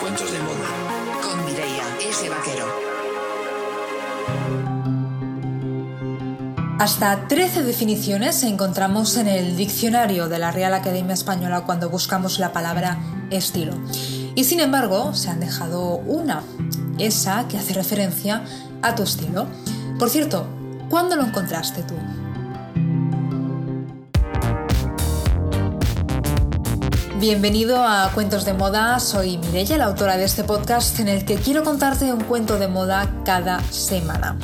Cuentos de moda. Con Mireia S. Vaquero. Hasta 13 definiciones encontramos en el diccionario de la Real Academia Española cuando buscamos la palabra estilo. Y sin embargo, se han dejado una, esa que hace referencia a tu estilo. Por cierto, ¿cuándo lo encontraste tú? Bienvenido a Cuentos de Moda, soy Mireia, la autora de este podcast en el que quiero contarte un cuento de moda cada semana.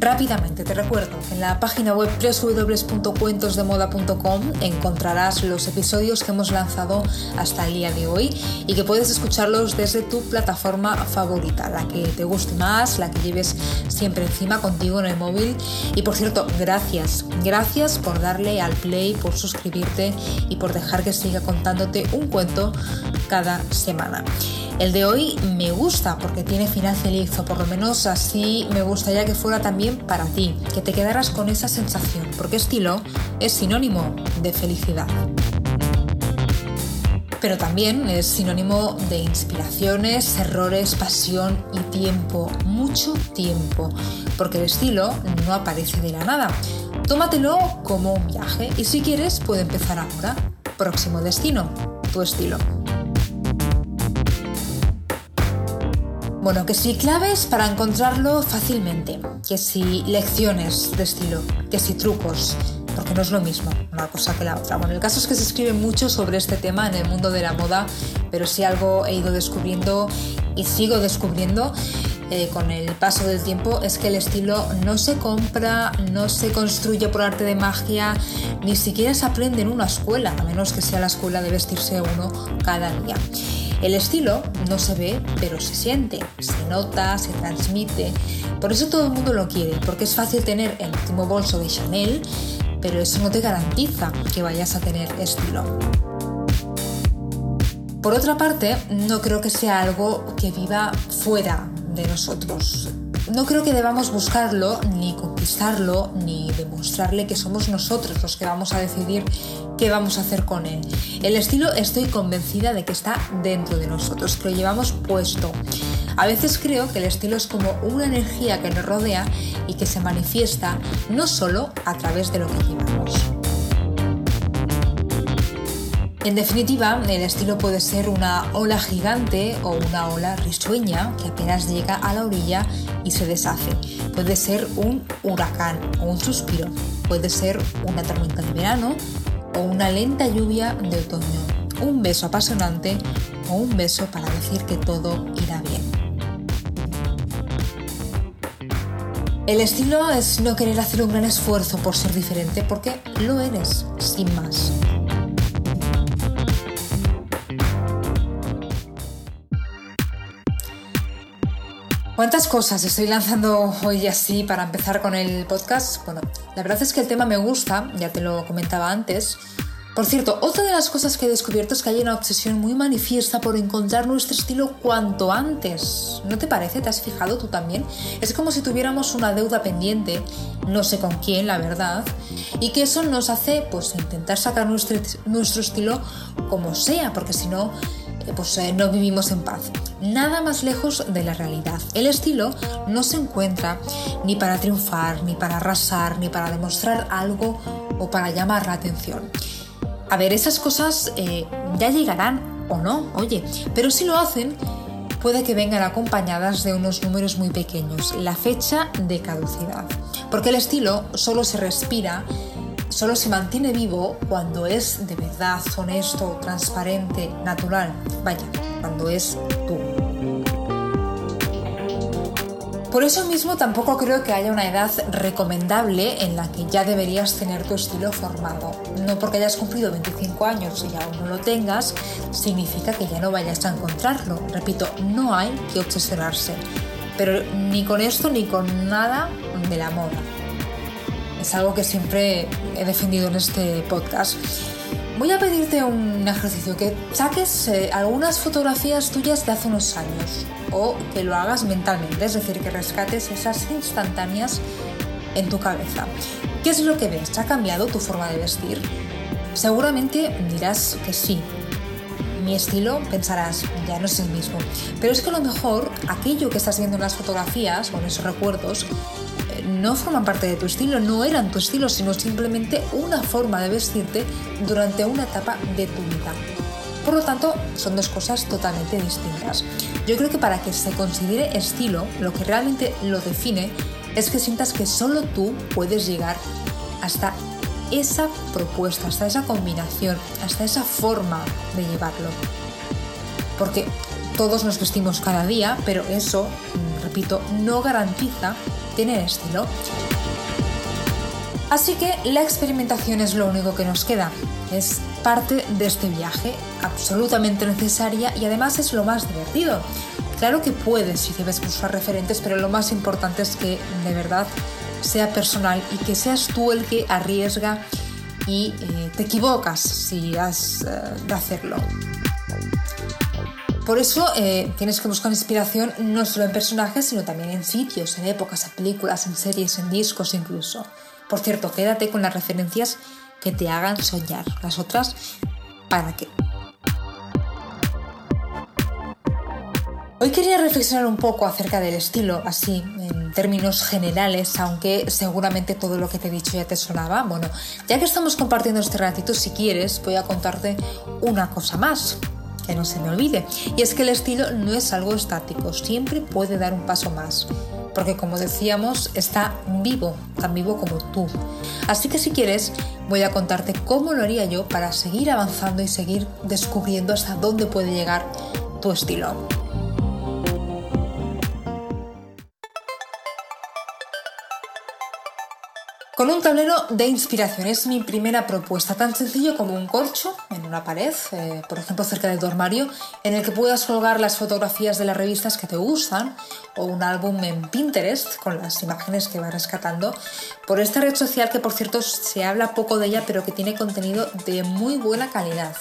Rápidamente te recuerdo que en la página web www.cuentosdemoda.com encontrarás los episodios que hemos lanzado hasta el día de hoy y que puedes escucharlos desde tu plataforma favorita, la que te guste más, la que lleves siempre encima contigo en el móvil. Y por cierto, gracias, gracias por darle al play, por suscribirte y por dejar que siga contándote un cuento cada semana. El de hoy me gusta porque tiene final feliz, o por lo menos así me gustaría que fuera también para ti, que te quedaras con esa sensación, porque estilo es sinónimo de felicidad. Pero también es sinónimo de inspiraciones, errores, pasión y tiempo, mucho tiempo, porque el estilo no aparece de la nada. Tómatelo como un viaje y si quieres puede empezar ahora. Próximo destino, tu estilo. Bueno, que si claves para encontrarlo fácilmente, que si lecciones de estilo, que si trucos, porque no es lo mismo una cosa que la otra. Bueno, el caso es que se escribe mucho sobre este tema en el mundo de la moda, pero si algo he ido descubriendo y sigo descubriendo eh, con el paso del tiempo es que el estilo no se compra, no se construye por arte de magia, ni siquiera se aprende en una escuela, a menos que sea la escuela de vestirse uno cada día. El estilo no se ve, pero se siente, se nota, se transmite. Por eso todo el mundo lo quiere, porque es fácil tener el último bolso de Chanel, pero eso no te garantiza que vayas a tener estilo. Por otra parte, no creo que sea algo que viva fuera de nosotros. No creo que debamos buscarlo, ni conquistarlo, ni demostrarle que somos nosotros los que vamos a decidir qué vamos a hacer con él. El estilo estoy convencida de que está dentro de nosotros, que lo llevamos puesto. A veces creo que el estilo es como una energía que nos rodea y que se manifiesta no solo a través de lo que llevamos. En definitiva, el estilo puede ser una ola gigante o una ola risueña que apenas llega a la orilla y se deshace. Puede ser un huracán o un suspiro. Puede ser una tormenta de verano o una lenta lluvia de otoño. Un beso apasionante o un beso para decir que todo irá bien. El estilo es no querer hacer un gran esfuerzo por ser diferente porque lo eres, sin más. ¿Cuántas cosas estoy lanzando hoy así para empezar con el podcast? Bueno, la verdad es que el tema me gusta, ya te lo comentaba antes. Por cierto, otra de las cosas que he descubierto es que hay una obsesión muy manifiesta por encontrar nuestro estilo cuanto antes. ¿No te parece? ¿Te has fijado tú también? Es como si tuviéramos una deuda pendiente, no sé con quién, la verdad, y que eso nos hace pues intentar sacar nuestro, nuestro estilo como sea, porque si no pues eh, no vivimos en paz. Nada más lejos de la realidad. El estilo no se encuentra ni para triunfar, ni para arrasar, ni para demostrar algo o para llamar la atención. A ver, esas cosas eh, ya llegarán o no, oye, pero si lo hacen, puede que vengan acompañadas de unos números muy pequeños, la fecha de caducidad. Porque el estilo solo se respira solo se mantiene vivo cuando es de verdad honesto, transparente, natural. Vaya, cuando es tú. Por eso mismo tampoco creo que haya una edad recomendable en la que ya deberías tener tu estilo formado. No porque hayas cumplido 25 años y aún no lo tengas, significa que ya no vayas a encontrarlo. Repito, no hay que obsesionarse. Pero ni con esto ni con nada de la moda. Es algo que siempre he defendido en este podcast. Voy a pedirte un ejercicio, que saques eh, algunas fotografías tuyas de hace unos años o que lo hagas mentalmente, es decir, que rescates esas instantáneas en tu cabeza. ¿Qué es lo que ves? ¿Ha cambiado tu forma de vestir? Seguramente dirás que sí. Mi estilo, pensarás, ya no es el mismo. Pero es que a lo mejor aquello que estás viendo en las fotografías o en esos recuerdos no forman parte de tu estilo, no eran tu estilo, sino simplemente una forma de vestirte durante una etapa de tu vida. Por lo tanto, son dos cosas totalmente distintas. Yo creo que para que se considere estilo, lo que realmente lo define es que sientas que solo tú puedes llegar hasta esa propuesta, hasta esa combinación, hasta esa forma de llevarlo. Porque todos nos vestimos cada día, pero eso, repito, no garantiza tener estilo. Así que la experimentación es lo único que nos queda. Es parte de este viaje, absolutamente necesaria y además es lo más divertido. Claro que puedes si debes buscar referentes, pero lo más importante es que de verdad sea personal y que seas tú el que arriesga y eh, te equivocas si has eh, de hacerlo. Por eso eh, tienes que buscar inspiración no solo en personajes, sino también en sitios, en épocas, en películas, en series, en discos incluso. Por cierto, quédate con las referencias que te hagan soñar. Las otras, ¿para qué? Hoy quería reflexionar un poco acerca del estilo, así en términos generales, aunque seguramente todo lo que te he dicho ya te sonaba. Bueno, ya que estamos compartiendo este ratito, si quieres, voy a contarte una cosa más, que no se me olvide. Y es que el estilo no es algo estático, siempre puede dar un paso más. Porque como decíamos, está vivo, tan vivo como tú. Así que si quieres, voy a contarte cómo lo haría yo para seguir avanzando y seguir descubriendo hasta dónde puede llegar tu estilo. Con un tablero de inspiración es mi primera propuesta, tan sencillo como un corcho en una pared, eh, por ejemplo cerca del tu armario, en el que puedas colgar las fotografías de las revistas que te gustan o un álbum en Pinterest con las imágenes que vas rescatando por esta red social que por cierto se habla poco de ella pero que tiene contenido de muy buena calidad.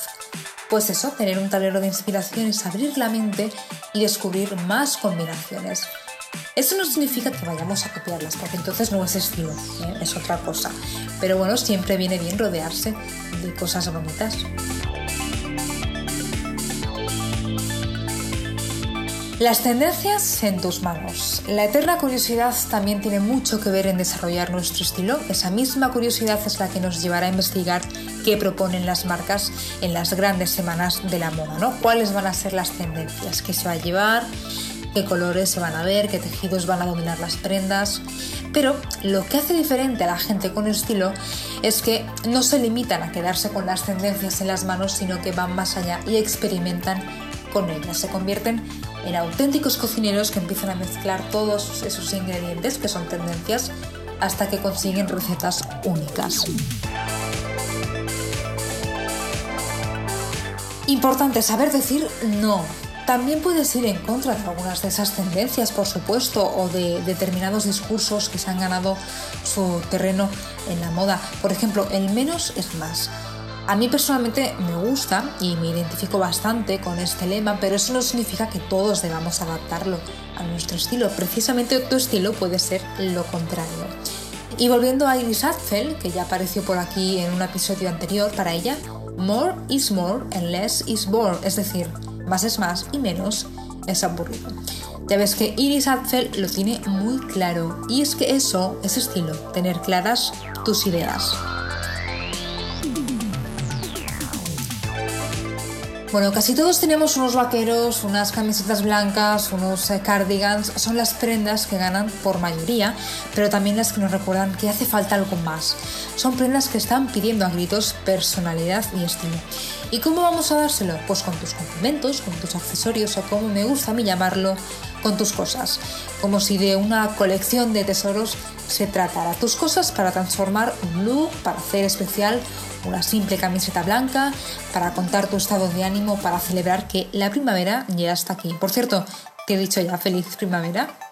Pues eso, tener un tablero de inspiración es abrir la mente y descubrir más combinaciones. Eso no significa que vayamos a copiarlas, porque entonces no es estilo, ¿eh? es otra cosa. Pero bueno, siempre viene bien rodearse de cosas bonitas. Las tendencias en tus manos. La eterna curiosidad también tiene mucho que ver en desarrollar nuestro estilo. Esa misma curiosidad es la que nos llevará a investigar qué proponen las marcas en las grandes semanas de la moda, ¿no? ¿Cuáles van a ser las tendencias? ¿Qué se va a llevar? Qué colores se van a ver, qué tejidos van a dominar las prendas. Pero lo que hace diferente a la gente con estilo es que no se limitan a quedarse con las tendencias en las manos, sino que van más allá y experimentan con ellas. Se convierten en auténticos cocineros que empiezan a mezclar todos esos ingredientes que son tendencias hasta que consiguen recetas únicas. Importante saber decir no también puedes ir en contra de algunas de esas tendencias, por supuesto, o de determinados discursos que se han ganado su terreno en la moda. Por ejemplo, el menos es más. A mí personalmente me gusta y me identifico bastante con este lema, pero eso no significa que todos debamos adaptarlo a nuestro estilo. Precisamente tu estilo puede ser lo contrario. Y volviendo a Iris Apfel, que ya apareció por aquí en un episodio anterior para ella, more is more and less is more, es decir, más es más y menos es aburrido. Ya ves que Iris Apfel lo tiene muy claro y es que eso es estilo, tener claras tus ideas. Bueno, casi todos tenemos unos vaqueros, unas camisetas blancas, unos eh, cardigans. Son las prendas que ganan por mayoría, pero también las que nos recuerdan que hace falta algo más. Son prendas que están pidiendo a gritos personalidad y estilo. ¿Y cómo vamos a dárselo? Pues con tus complementos, con tus accesorios o como me gusta a mí llamarlo, con tus cosas. Como si de una colección de tesoros se tratara. Tus cosas para transformar un look, para hacer especial una simple camiseta blanca, para contar tu estado de ánimo, para celebrar que la primavera ya está aquí. Por cierto, te he dicho ya feliz primavera.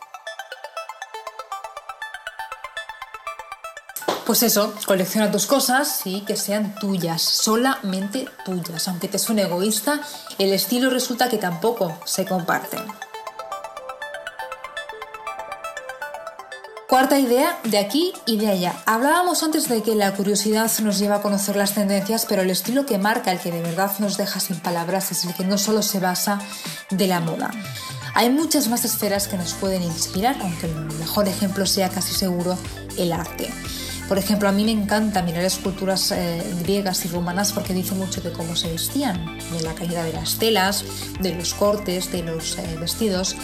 Pues eso, colecciona tus cosas y que sean tuyas, solamente tuyas. Aunque te suene egoísta, el estilo resulta que tampoco se comparte. Cuarta idea, de aquí y de allá. Hablábamos antes de que la curiosidad nos lleva a conocer las tendencias, pero el estilo que marca, el que de verdad nos deja sin palabras, es el que no solo se basa de la moda. Hay muchas más esferas que nos pueden inspirar, aunque el mejor ejemplo sea casi seguro el arte. Por ejemplo, a mí me encanta mirar esculturas eh, griegas y romanas porque dice mucho de cómo se vestían, de la calidad de las telas, de los cortes, de los eh, vestidos.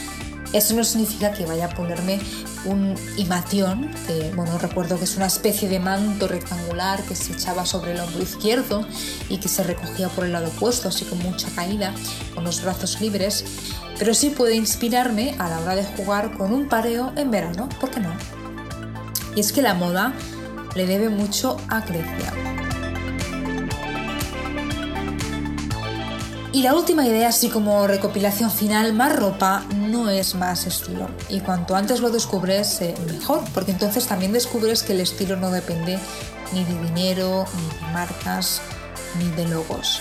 Eso no significa que vaya a ponerme un imatión, que bueno, recuerdo que es una especie de manto rectangular que se echaba sobre el hombro izquierdo y que se recogía por el lado opuesto, así con mucha caída, con los brazos libres, pero sí puede inspirarme a la hora de jugar con un pareo en verano, ¿por qué no? Y es que la moda le debe mucho a Grecia. Y la última idea, así como recopilación final, más ropa no es más estilo. Y cuanto antes lo descubres, eh, mejor, porque entonces también descubres que el estilo no depende ni de dinero, ni de marcas, ni de logos.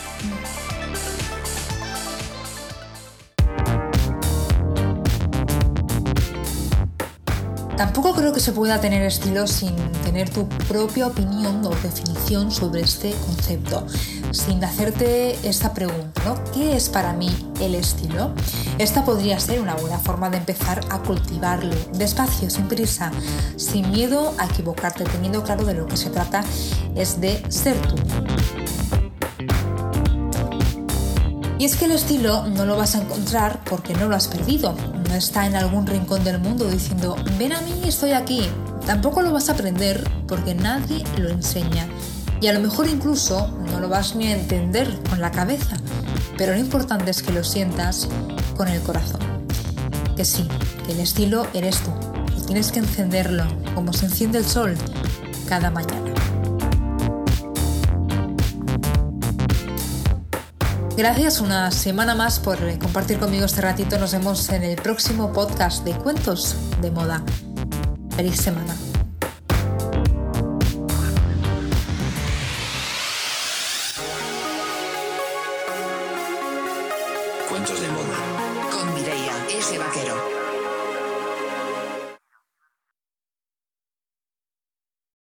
Tampoco creo que se pueda tener estilo sin tener tu propia opinión o definición sobre este concepto, sin hacerte esta pregunta, ¿no? ¿Qué es para mí el estilo? Esta podría ser una buena forma de empezar a cultivarlo, despacio, sin prisa, sin miedo a equivocarte, teniendo claro de lo que se trata es de ser tú. Y es que el estilo no lo vas a encontrar porque no lo has perdido, está en algún rincón del mundo diciendo, ven a mí, estoy aquí. Tampoco lo vas a aprender porque nadie lo enseña. Y a lo mejor incluso no lo vas ni a entender con la cabeza. Pero lo importante es que lo sientas con el corazón. Que sí, que el estilo eres tú. Y tienes que encenderlo como se enciende el sol cada mañana. Gracias una semana más por compartir conmigo este ratito. Nos vemos en el próximo podcast de Cuentos de Moda. Feliz semana.